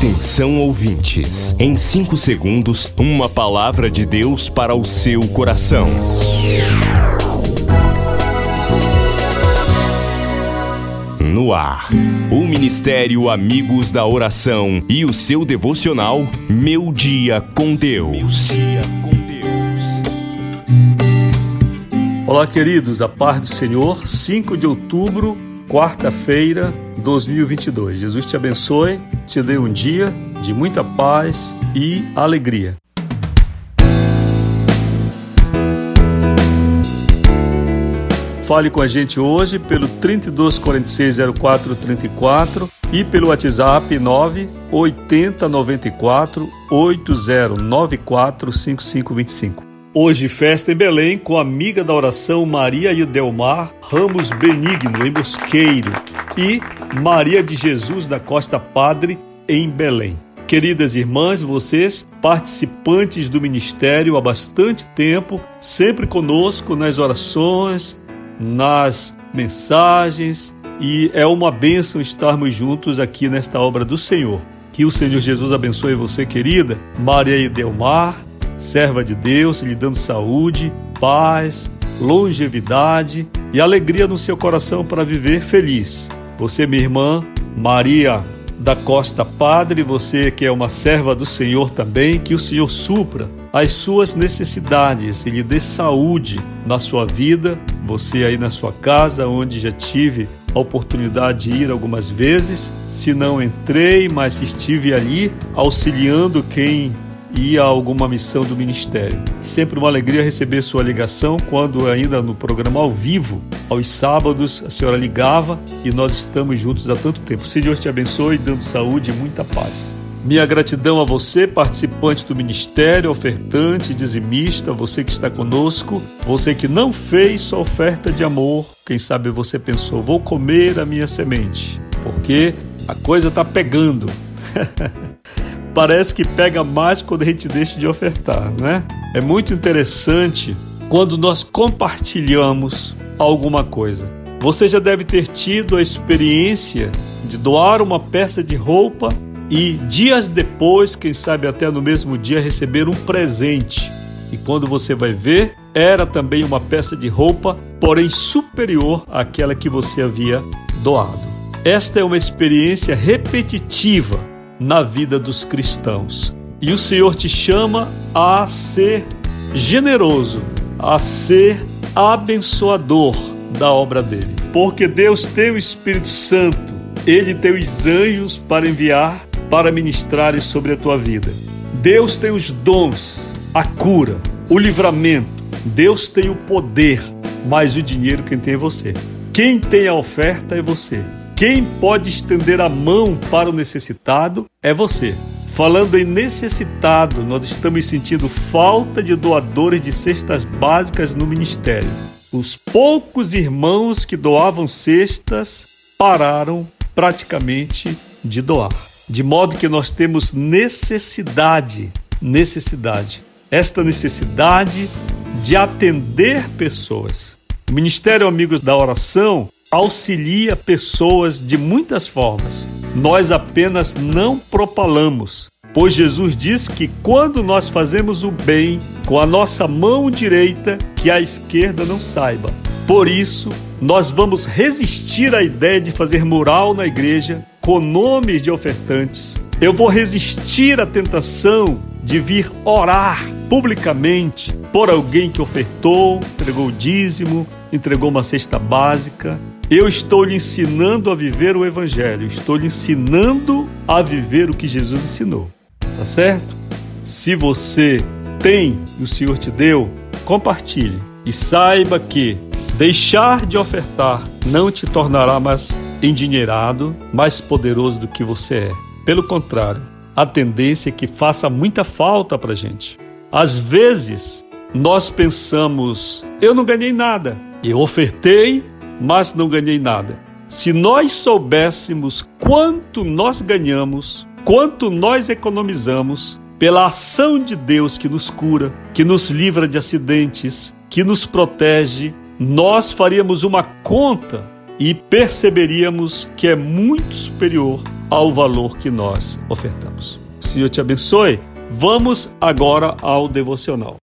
Atenção ouvintes, em 5 segundos, uma palavra de Deus para o seu coração. No ar, o Ministério Amigos da Oração e o seu devocional Meu Dia com Deus. Olá, queridos, a paz do Senhor, 5 de outubro, quarta-feira, 2022. Jesus te abençoe, te dê um dia de muita paz e alegria. Fale com a gente hoje pelo 32460434 e pelo WhatsApp 98094 8094 5525. Hoje, festa em Belém com a amiga da oração Maria Idelmar Ramos Benigno, em Mosqueiro, e Maria de Jesus da Costa Padre, em Belém. Queridas irmãs, vocês, participantes do ministério há bastante tempo, sempre conosco nas orações, nas mensagens, e é uma bênção estarmos juntos aqui nesta obra do Senhor. Que o Senhor Jesus abençoe você, querida Maria Idelmar, serva de Deus, lhe dando saúde, paz, longevidade e alegria no seu coração para viver feliz. Você, minha irmã, Maria da Costa Padre, você que é uma serva do Senhor também, que o Senhor supra as suas necessidades e lhe dê saúde na sua vida, você aí na sua casa, onde já tive a oportunidade de ir algumas vezes. Se não entrei, mas estive ali auxiliando quem ia a alguma missão do ministério. Sempre uma alegria receber sua ligação quando ainda no programa ao vivo, aos sábados, a senhora ligava e nós estamos juntos há tanto tempo. Senhor te abençoe, dando saúde e muita paz. Minha gratidão a você, participante do ministério, ofertante, dizimista, você que está conosco, você que não fez sua oferta de amor, quem sabe você pensou, vou comer a minha semente, porque a coisa está pegando. parece que pega mais quando a gente deixa de ofertar, né? É muito interessante quando nós compartilhamos alguma coisa. Você já deve ter tido a experiência de doar uma peça de roupa e dias depois, quem sabe até no mesmo dia, receber um presente. E quando você vai ver, era também uma peça de roupa, porém superior àquela que você havia doado. Esta é uma experiência repetitiva na vida dos cristãos. E o Senhor te chama a ser generoso, a ser abençoador da obra dele. Porque Deus tem o Espírito Santo, ele tem os anjos para enviar para ministrarem sobre a tua vida. Deus tem os dons, a cura, o livramento. Deus tem o poder, mas o dinheiro quem tem é você. Quem tem a oferta é você. Quem pode estender a mão para o necessitado é você. Falando em necessitado, nós estamos sentindo falta de doadores de cestas básicas no ministério. Os poucos irmãos que doavam cestas pararam praticamente de doar. De modo que nós temos necessidade, necessidade, esta necessidade de atender pessoas. O Ministério Amigos da Oração auxilia pessoas de muitas formas. Nós apenas não propalamos, pois Jesus diz que quando nós fazemos o bem com a nossa mão direita, que a esquerda não saiba. Por isso, nós vamos resistir à ideia de fazer mural na igreja com nomes de ofertantes. Eu vou resistir à tentação de vir orar publicamente por alguém que ofertou, entregou o dízimo, entregou uma cesta básica eu estou lhe ensinando a viver o Evangelho, estou lhe ensinando a viver o que Jesus ensinou. Tá certo? Se você tem e o Senhor te deu, compartilhe e saiba que deixar de ofertar não te tornará mais endinheirado, mais poderoso do que você é. Pelo contrário, a tendência é que faça muita falta para gente. Às vezes, nós pensamos: eu não ganhei nada, eu ofertei mas não ganhei nada. Se nós soubéssemos quanto nós ganhamos, quanto nós economizamos pela ação de Deus que nos cura, que nos livra de acidentes, que nos protege, nós faríamos uma conta e perceberíamos que é muito superior ao valor que nós ofertamos. O Senhor te abençoe. Vamos agora ao devocional.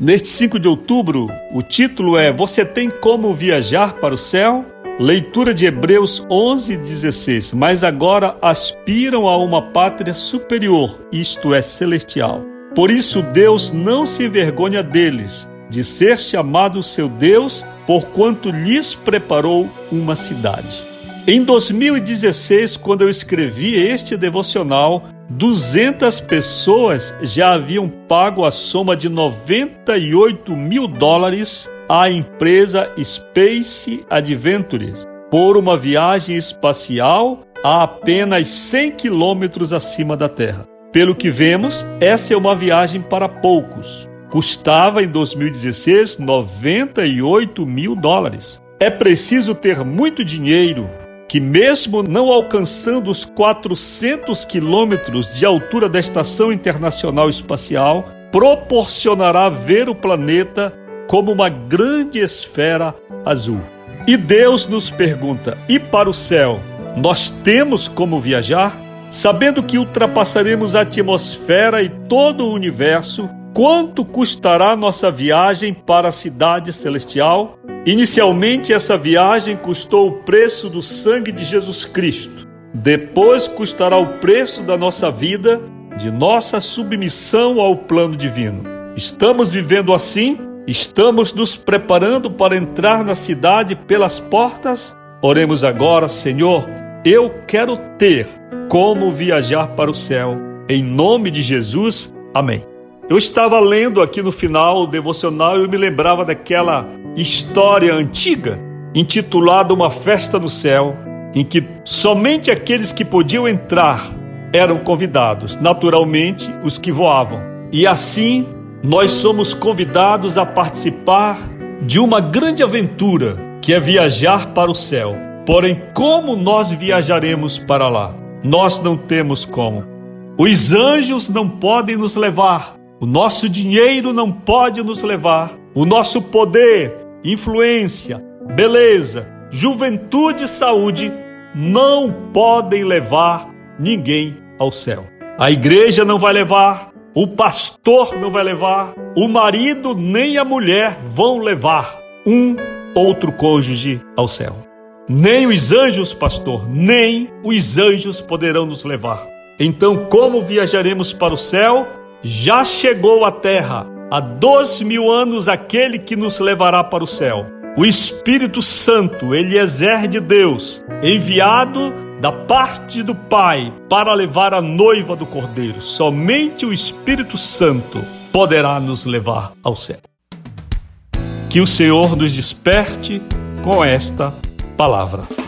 Neste 5 de outubro, o título é Você tem como viajar para o céu? Leitura de Hebreus 11, 16. Mas agora aspiram a uma pátria superior, isto é, celestial. Por isso, Deus não se envergonha deles, de ser chamado seu Deus, porquanto lhes preparou uma cidade. Em 2016, quando eu escrevi este devocional, 200 pessoas já haviam pago a soma de 98 mil dólares à empresa Space Adventures por uma viagem espacial a apenas 100 quilômetros acima da Terra. Pelo que vemos, essa é uma viagem para poucos. Custava em 2016 98 mil dólares. É preciso ter muito dinheiro que, mesmo não alcançando os 400 quilômetros de altura da Estação Internacional Espacial, proporcionará ver o planeta como uma grande esfera azul. E Deus nos pergunta: e para o céu, nós temos como viajar? Sabendo que ultrapassaremos a atmosfera e todo o universo, quanto custará nossa viagem para a cidade celestial? Inicialmente, essa viagem custou o preço do sangue de Jesus Cristo. Depois custará o preço da nossa vida, de nossa submissão ao plano divino. Estamos vivendo assim? Estamos nos preparando para entrar na cidade pelas portas? Oremos agora, Senhor, eu quero ter como viajar para o céu. Em nome de Jesus, amém. Eu estava lendo aqui no final o devocional e eu me lembrava daquela história antiga intitulada Uma Festa no Céu, em que somente aqueles que podiam entrar eram convidados, naturalmente os que voavam. E assim nós somos convidados a participar de uma grande aventura que é viajar para o céu. Porém, como nós viajaremos para lá? Nós não temos como. Os anjos não podem nos levar, o nosso dinheiro não pode nos levar, o nosso poder, influência, beleza, juventude e saúde não podem levar ninguém ao céu. A igreja não vai levar, o pastor não vai levar, o marido nem a mulher vão levar um outro cônjuge ao céu. Nem os anjos, pastor, nem os anjos poderão nos levar. Então, como viajaremos para o céu? Já chegou à terra. Há dois mil anos aquele que nos levará para o céu. O Espírito Santo, Eliezer de Deus, enviado da parte do Pai para levar a noiva do Cordeiro. Somente o Espírito Santo poderá nos levar ao céu. Que o Senhor nos desperte com esta palavra.